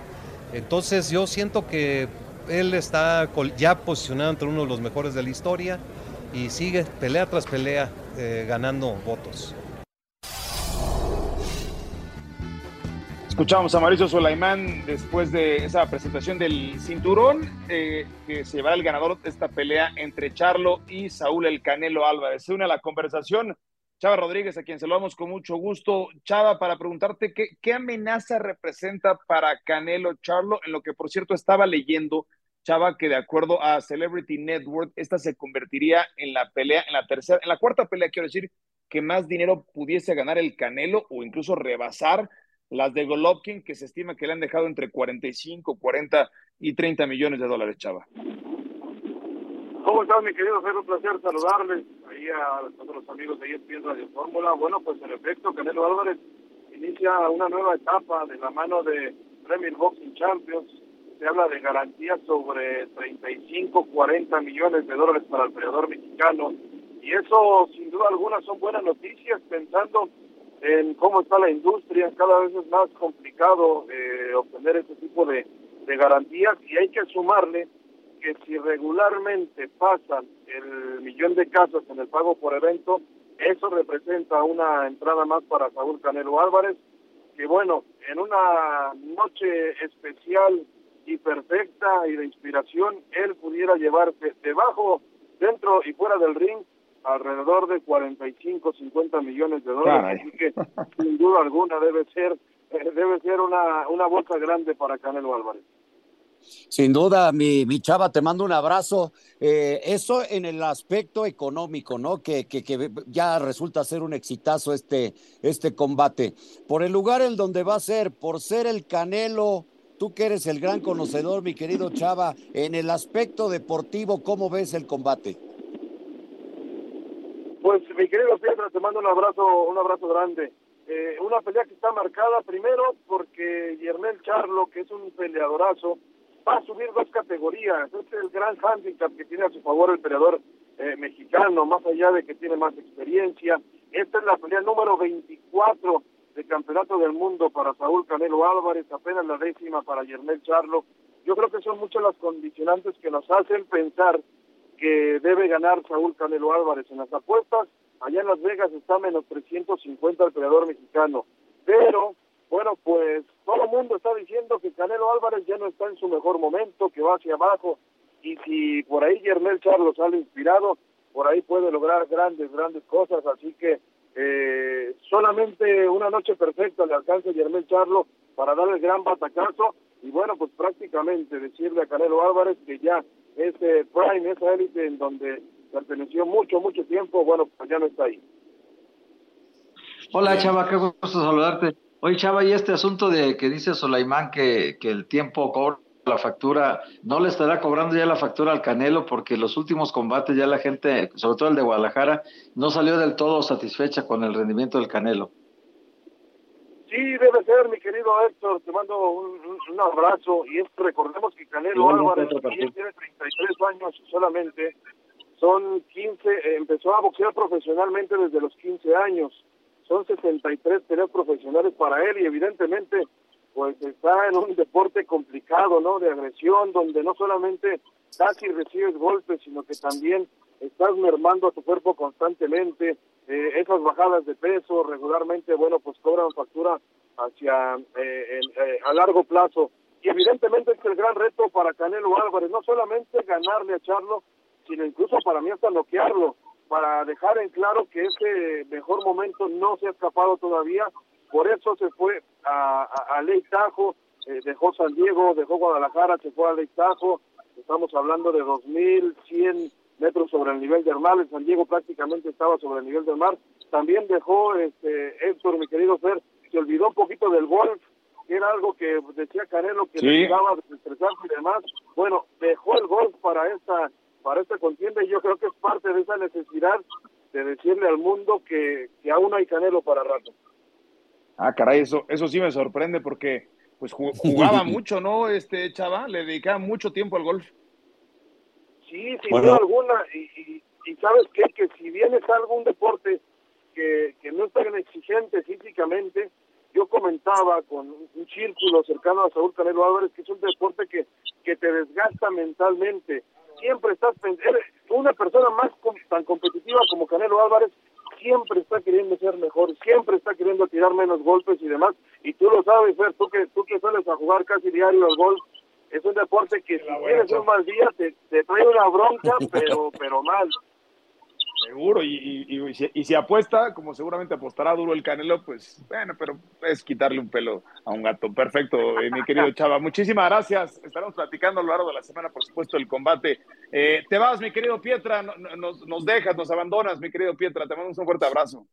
Entonces yo siento que él está ya posicionado entre uno de los mejores de la historia y sigue pelea tras pelea eh, ganando votos. Escuchamos a Mauricio Sulaimán después de esa presentación del cinturón eh, que se llevará el ganador de esta pelea entre Charlo y Saúl El Canelo Álvarez. Se une a la conversación Chava Rodríguez, a quien saludamos con mucho gusto. Chava, para preguntarte qué, amenaza representa para Canelo Charlo, en lo que por cierto estaba leyendo, Chava, que de acuerdo a Celebrity Network, esta se convertiría en la pelea, en la tercera, en la cuarta pelea, quiero decir, que más dinero pudiese ganar el Canelo o incluso rebasar las de Golovkin, que se estima que le han dejado entre 45, 40 y 30 millones de dólares, Chava. ¿Cómo estás, mi querido Fer? Un placer saludarles ahí a todos los amigos de ESPN Radio Fórmula. Bueno, pues en efecto, Canelo Álvarez inicia una nueva etapa de la mano de Premier Boxing Champions. Se habla de garantías sobre 35, 40 millones de dólares para el peleador mexicano. Y eso, sin duda alguna, son buenas noticias pensando en cómo está la industria. Cada vez es más complicado eh, obtener ese tipo de, de garantías y hay que sumarle que si regularmente pasan el millón de casos en el pago por evento, eso representa una entrada más para Saúl Canelo Álvarez, que bueno, en una noche especial y perfecta y de inspiración, él pudiera llevarse debajo, dentro y fuera del ring alrededor de 45, 50 millones de dólares, así que sin duda alguna debe ser eh, debe ser una, una bolsa grande para Canelo Álvarez. Sin duda, mi, mi, chava, te mando un abrazo. Eh, eso en el aspecto económico, ¿no? Que, que, que, ya resulta ser un exitazo este, este combate. Por el lugar en donde va a ser, por ser el Canelo, tú que eres el gran conocedor, mi querido Chava, en el aspecto deportivo, ¿cómo ves el combate? Pues mi querido Pietro, te mando un abrazo, un abrazo grande. Eh, una pelea que está marcada primero porque Yermel Charlo, que es un peleadorazo, va a subir dos categorías. Este es el gran handicap que tiene a su favor el peleador eh, mexicano, más allá de que tiene más experiencia. Esta es la pelea número 24 del Campeonato del Mundo para Saúl Canelo Álvarez, apenas la décima para Yermel Charlo. Yo creo que son muchas las condicionantes que nos hacen pensar que debe ganar Saúl Canelo Álvarez en las apuestas. Allá en Las Vegas está menos 350 el peleador mexicano. Pero bueno, pues todo el mundo está diciendo que Canelo Álvarez ya no está en su mejor momento, que va hacia abajo, y si por ahí Yermel Charlo sale inspirado, por ahí puede lograr grandes, grandes cosas, así que eh, solamente una noche perfecta le alcanza a Yermel Charlo para dar el gran batacazo, y bueno, pues prácticamente decirle a Canelo Álvarez que ya ese prime, esa élite en donde perteneció mucho, mucho tiempo, bueno, pues ya no está ahí. Hola Chava, qué gusto saludarte. Oye Chava, y este asunto de que dice Solaimán que, que el tiempo cobra la factura, ¿no le estará cobrando ya la factura al Canelo? Porque los últimos combates ya la gente, sobre todo el de Guadalajara, no salió del todo satisfecha con el rendimiento del Canelo. Sí, debe ser, mi querido Héctor, te mando un, un abrazo y es, recordemos que Canelo Álvarez tiene 33 años solamente, son 15, eh, empezó a boxear profesionalmente desde los 15 años, son 63 peleas profesionales para él y evidentemente pues está en un deporte complicado, ¿no? De agresión, donde no solamente casi recibes golpes, sino que también estás mermando a tu cuerpo constantemente, eh, esas bajadas de peso regularmente, bueno, pues cobran factura hacia eh, eh, a largo plazo. Y evidentemente es el gran reto para Canelo Álvarez, no solamente ganarle a Charlo, sino incluso para mí hasta noquearlo, para dejar en claro que ese mejor momento no se ha escapado todavía, por eso se fue a, a, a Ley Tajo, eh, dejó San Diego, dejó Guadalajara, se fue a Ley Tajo, estamos hablando de 2.100 metros sobre el nivel del mar, en San Diego prácticamente estaba sobre el nivel del mar, también dejó este Héctor, mi querido Fer, se olvidó un poquito del golf, que era algo que decía Canelo que Sí. necesitaba desestresarse y demás, bueno, dejó el golf para esta para esta contienda y yo creo que es parte de esa necesidad de decirle al mundo que, que aún hay Canelo para rato. Ah, caray, eso, eso sí me sorprende porque pues ju- jugaba <laughs> mucho, ¿no? Este chava, le dedicaba mucho tiempo al golf. Sí, sin Bueno. duda alguna. Y, y, y sabes qué? que si bien es algún deporte que, que no es tan exigente físicamente, yo comentaba con un un círculo cercano a Saúl Canelo Álvarez que es un deporte que, que te desgasta mentalmente. Siempre estás pensando, una persona más com- tan competitiva como Canelo Álvarez siempre está queriendo ser mejor, siempre está queriendo tirar menos golpes y demás. Y tú lo sabes, Fer, tú que, tú que sales a jugar casi diario al golf, es un deporte que si tienes un mal día te, te trae una bronca, <laughs> pero, pero mal. Seguro, y, y, y, si- y si apuesta, como seguramente apostará duro el Canelo, pues bueno, pero es quitarle un pelo a un gato. Perfecto, eh, mi querido <laughs> Chava. Muchísimas gracias. Estaremos platicando a lo largo de la semana, por supuesto, el combate. Eh, te vas, mi querido Pietra, no- no- nos, nos dejas, nos abandonas, mi querido Pietra. Te mandamos un fuerte abrazo.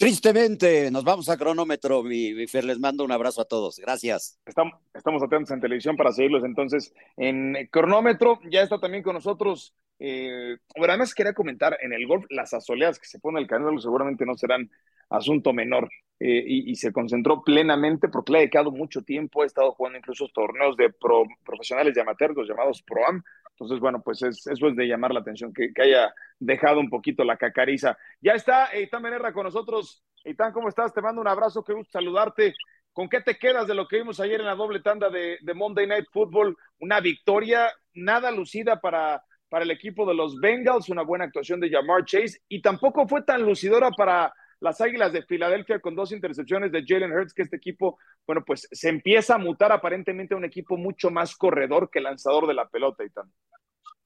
Tristemente, nos vamos a cronómetro, mi, Fer. Les mando un abrazo a todos. Gracias. Estamos, atentos en televisión para seguirlos entonces en cronómetro. Ya está también con nosotros. Eh, además quería comentar en el golf las asoleas que se pone el Canelo seguramente no serán asunto menor eh, y, y se concentró plenamente porque le ha dedicado mucho tiempo, ha estado jugando incluso torneos de pro- profesionales los llamados Pro-Am. Entonces, bueno, pues es, eso es de llamar la atención, que, haya dejado un poquito la cacariza. Ya está Eitan Benerra con nosotros. Eitan, ¿cómo estás? Te mando un abrazo, qué gusto saludarte. ¿Con qué te quedas de lo que vimos ayer en la doble tanda de, de Monday Night Football? Una victoria nada lucida para, para el equipo de los Bengals, una buena actuación de Jamar Chase y tampoco fue tan lucidora para las Águilas de Filadelfia con dos intercepciones de Jalen Hurts, que este equipo, bueno, pues se empieza a mutar aparentemente a un equipo mucho más corredor que lanzador de la pelota, Eitan.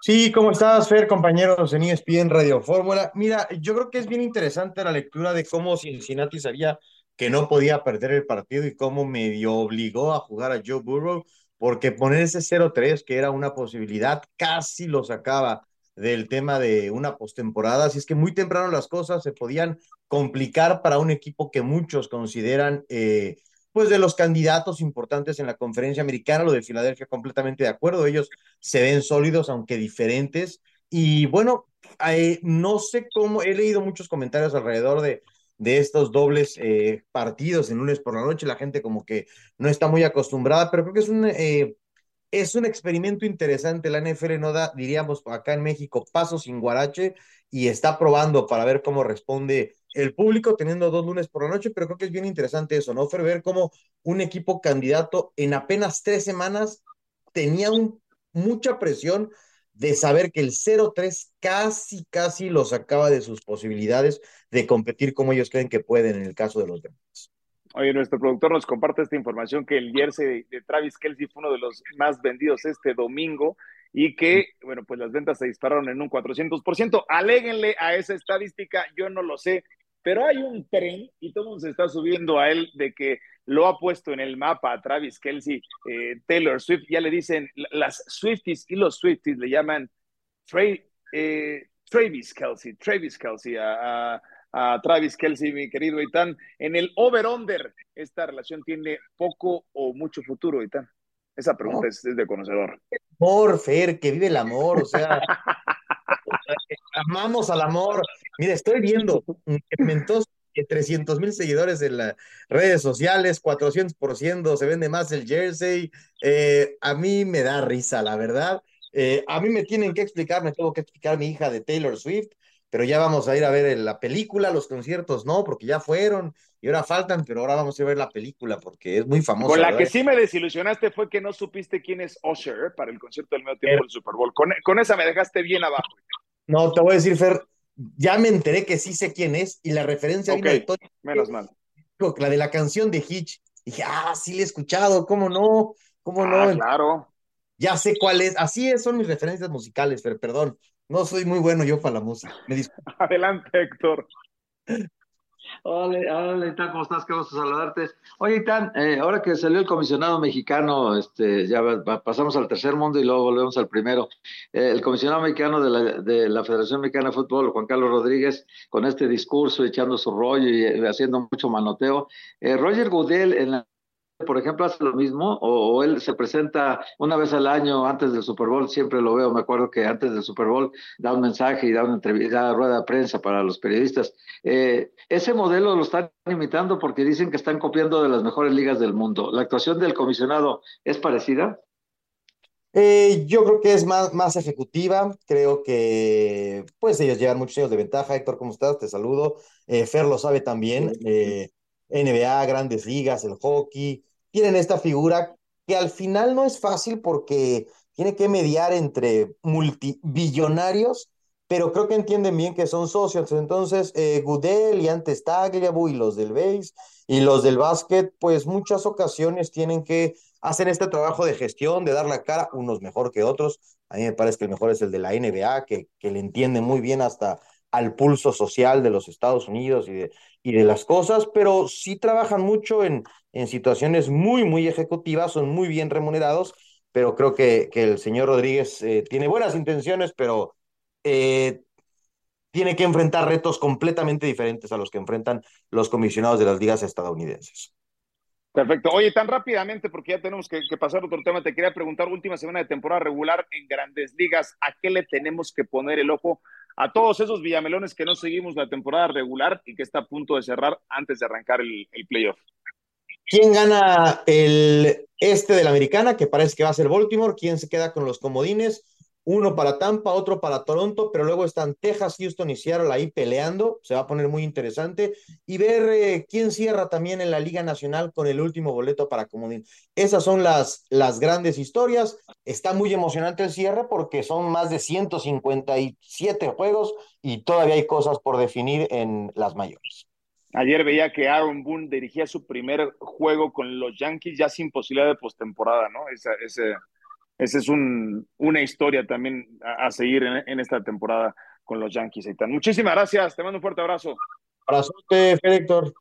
Sí, ¿cómo estás, Fer, compañeros en ESPN Radio Fórmula? Mira, yo creo que es bien interesante la lectura de cómo Cincinnati sabía que no podía perder el partido y cómo medio obligó a jugar a Joe Burrow, porque poner ese 0-3, que era una posibilidad, casi lo sacaba del tema de una postemporada. Así es que muy temprano las cosas se podían complicar para un equipo que muchos consideran eh, pues de los candidatos importantes en la conferencia americana, lo de Filadelfia completamente de acuerdo, ellos se ven sólidos aunque diferentes y bueno, eh, no sé cómo, he leído muchos comentarios alrededor de, de estos dobles eh, partidos en lunes por la noche, la gente como que no está muy acostumbrada, pero creo que es un... es un experimento interesante. La NFL no da, diríamos acá en México, paso sin guarache y está probando para ver cómo responde el público teniendo dos lunes por la noche, pero creo que es bien interesante eso, ¿no? Fer, ver cómo un equipo candidato en apenas tres semanas tenía un, mucha presión de saber que el 0-3 casi, casi lo sacaba de sus posibilidades de competir como ellos creen que pueden en el caso de los demás. Oye, nuestro productor nos comparte esta información que el jersey de, Travis Kelsey fue uno de los más vendidos este domingo y que, bueno, pues las ventas se dispararon en un 400%. Aléguenle a esa estadística, yo no lo sé, pero hay un tren y todo el mundo se está subiendo a él de que lo ha puesto en el mapa a Travis Kelsey, eh, Taylor Swift, ya le dicen, las Swifties y los Swifties le llaman eh, Travis Kelsey, Travis Kelsey a, Travis Kelsey, mi querido Itán. En el over-under, esta relación tiene poco o mucho futuro, Itán. Esa pregunta es, de conocedor. Amor, Fer, que vive el amor, o sea, <laughs> amamos al amor. Mira, estoy viendo que 300 mil seguidores en las redes sociales, 400%, se vende más el jersey. Eh, a mí me da risa, la verdad. Eh, a mí me tienen que explicar, me tengo que explicar mi hija de Taylor Swift, pero ya vamos a ir a ver la película, los conciertos no, porque ya fueron y ahora faltan, pero ahora vamos a ver la película porque es muy famosa. Con la que sí me desilusionaste fue que no supiste quién es Usher para el concierto del medio tiempo del Super Bowl. Con, esa me dejaste bien abajo. No, te voy a decir, Fer, ya me enteré que sí sé quién es y la referencia okay, de Menos mal. La de la canción de Hitch. Dije, ah, sí le he escuchado, ¿cómo no? ¿Cómo ah, no? Claro. Ya sé cuál es. Así es, son mis referencias musicales, pero perdón. No soy muy bueno yo para la música. Me <laughs> Adelante, Héctor. Hola, hola, ¿cómo estás? Qué gusto saludarte. Oye, Tan, eh, ahora que salió el comisionado mexicano, este, ya pasamos al tercer mundo y luego volvemos al primero. Eh, el comisionado mexicano de la, de la, Federación Mexicana de Fútbol, Juan Carlos Rodríguez, con este discurso, echando su rollo y eh, haciendo mucho manoteo. Roger Goodell en la por ejemplo, hace lo mismo o, él se presenta una vez al año antes del Super Bowl, siempre lo veo, me acuerdo que antes del Super Bowl da un mensaje y da una entrevista, rueda de prensa para los periodistas. Eh, ese modelo lo están imitando porque dicen que están copiando de las mejores ligas del mundo. ¿La actuación del comisionado es parecida? Eh, yo creo que es más, más ejecutiva, creo que pues ellos llevan muchos años de ventaja. Héctor, ¿cómo estás? Te saludo. Eh, Fer lo sabe también. NBA, grandes ligas, el hockey, tienen esta figura que al final no es fácil porque tiene que mediar entre multibillonarios, pero creo que entienden bien que son socios. Entonces, eh, Gudel y antes Tagliabue y los del base y los del básquet, pues muchas ocasiones tienen que hacer este trabajo de gestión, de dar la cara, unos mejor que otros. A mí me parece que el mejor es el de la NBA, que, que le entiende muy bien hasta al pulso social de los Estados Unidos y de, y de las cosas, pero sí trabajan mucho en, en situaciones muy, muy ejecutivas, son muy bien remunerados, pero creo que, que el señor Rodríguez eh, tiene buenas intenciones, pero eh, tiene que enfrentar retos completamente diferentes a los que enfrentan los comisionados de las ligas estadounidenses. Perfecto. Oye, tan rápidamente, porque ya tenemos que, que, pasar a otro tema, te quería preguntar, última semana de temporada regular en grandes ligas, ¿a qué le tenemos que poner el ojo a todos esos villamelones que no seguimos la temporada regular y que está a punto de cerrar antes de arrancar el, playoff. ¿Quién gana el este de la americana? Que parece que va a ser Baltimore. ¿Quién se queda con los comodines? Uno para Tampa, otro para Toronto, pero luego están Texas, Houston y Seattle ahí peleando, se va a poner muy interesante, y ver eh, quién cierra también en la Liga Nacional con el último boleto para Comodín. Esas son las, las grandes historias, está muy emocionante el cierre porque son más de 157 juegos y todavía hay cosas por definir en las mayores. Ayer veía que Aaron Boone dirigía su primer juego con los Yankees ya sin posibilidad de postemporada, ¿no? Ese, ese, esa es un, una historia también a, seguir en, esta temporada con los Yankees. Muchísimas gracias, te mando un fuerte abrazo. Abrazo, Héctor.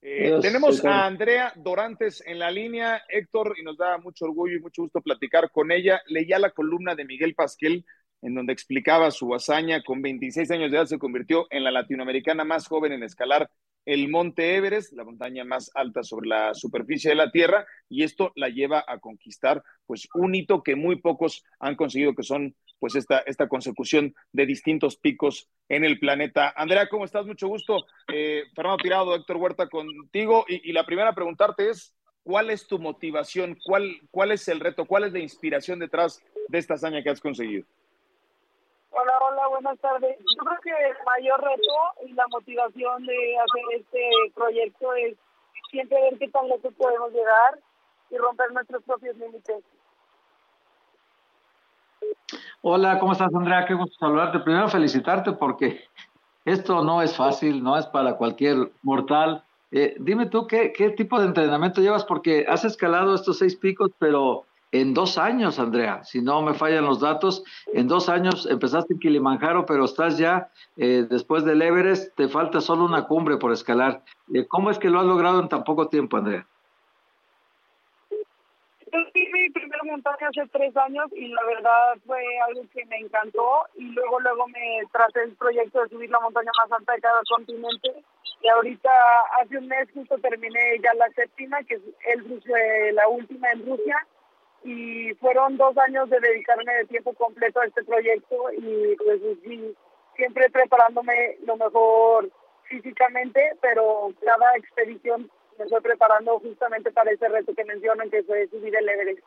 Eh, tenemos a Andrea Dorantes en la línea, Héctor, y nos da mucho orgullo y mucho gusto platicar con ella. Leía la columna de Miguel Pasquel, en donde explicaba su hazaña. Con 26 años de edad se convirtió en la latinoamericana más joven en escalar el monte Everest, la montaña más alta sobre la superficie de la Tierra, y esto la lleva a conquistar pues un hito que muy pocos han conseguido, que son pues esta, esta consecución de distintos picos en el planeta. Andrea, ¿cómo estás? Mucho gusto. Eh, Fernando Tirado, Héctor Huerta contigo, y, la primera a preguntarte es, ¿cuál es tu motivación? ¿Cuál, ¿Cuál es el reto? ¿Cuál es la inspiración detrás de esta hazaña que has conseguido? Hola, buenas tardes. Yo creo que el mayor reto y la motivación de hacer este proyecto es siempre ver qué tan lejos podemos llegar y romper nuestros propios límites. Hola, ¿cómo estás, Andrea? Qué gusto saludarte. Primero, felicitarte porque esto no es fácil, no es para cualquier mortal. Eh, dime tú qué, qué tipo de entrenamiento llevas, porque has escalado estos seis picos, pero en dos años, Andrea, si no me fallan los datos, en dos años empezaste en Kilimanjaro, pero estás ya eh, después del Everest, te falta solo una cumbre por escalar. Eh, ¿Cómo es que lo has logrado en tan poco tiempo, Andrea? Yo mi primera montaña hace tres años y la verdad fue algo que me encantó y luego luego me traté el proyecto de subir la montaña más alta de cada continente y ahorita hace un mes justo terminé ya la séptima que es el, la última en Rusia y fueron dos años de dedicarme de tiempo completo a este proyecto y pues sí, siempre preparándome lo mejor físicamente, pero cada expedición me estoy preparando justamente para ese reto que mencionan, que fue subir el Everest.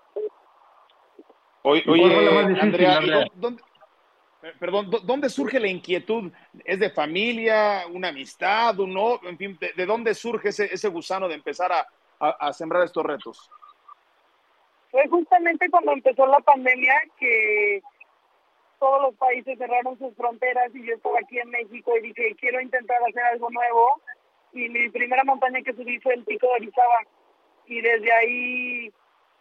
Oye, oye Andrea, ¿dónde, perdón, ¿dónde surge la inquietud? ¿Es de familia, una amistad, un no? En fin, ¿de, dónde surge ese, ese gusano de empezar a, a sembrar estos retos? Fue justamente cuando empezó la pandemia que todos los países cerraron sus fronteras y yo estaba aquí en México y dije, quiero intentar hacer algo nuevo. Y mi primera montaña que subí fue el Pico de Orizaba. Y desde ahí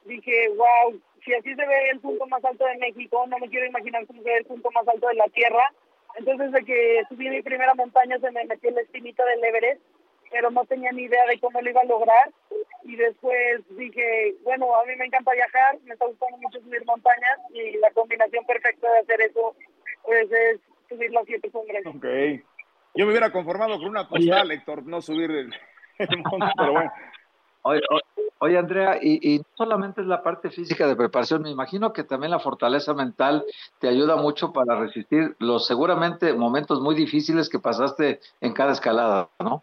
dije, wow, si así se ve el punto más alto de México, no me quiero imaginar cómo se ve el punto más alto de la Tierra. Entonces, de que subí mi primera montaña, se me metió la espinita del Everest pero no tenía ni idea de cómo lo iba a lograr. Y después dije, bueno, a mí me encanta viajar, me está gustando mucho subir montañas y la combinación perfecta de hacer eso pues, es subir las siete cumbres. Ok. Yo me hubiera conformado con una postal, Héctor, no subir el, monte, pero bueno. <laughs> Oye, Andrea, y, y, solamente es la parte física de preparación, me imagino que también la fortaleza mental te ayuda mucho para resistir los seguramente momentos muy difíciles que pasaste en cada escalada, ¿no?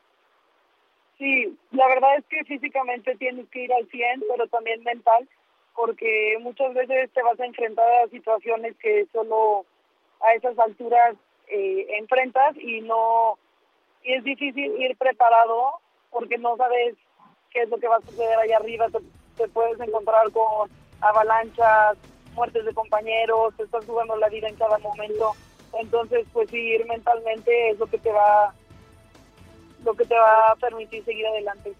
Sí, la verdad es que físicamente tienes que ir al 100, pero también mental, porque muchas veces te vas a enfrentar a situaciones que solo a esas alturas eh, enfrentas y no y es difícil ir preparado porque no sabes qué es lo que va a suceder allá arriba, te, puedes encontrar con avalanchas, muertes de compañeros, te estás jugando la vida en cada momento, entonces pues ir mentalmente es lo que te va lo que te va a permitir seguir adelante.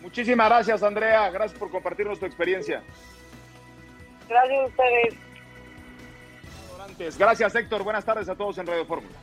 Muchísimas gracias, Andrea. Gracias por compartirnos tu experiencia. Gracias a ustedes. Gracias, Héctor. Buenas tardes a todos en Radio Fórmula.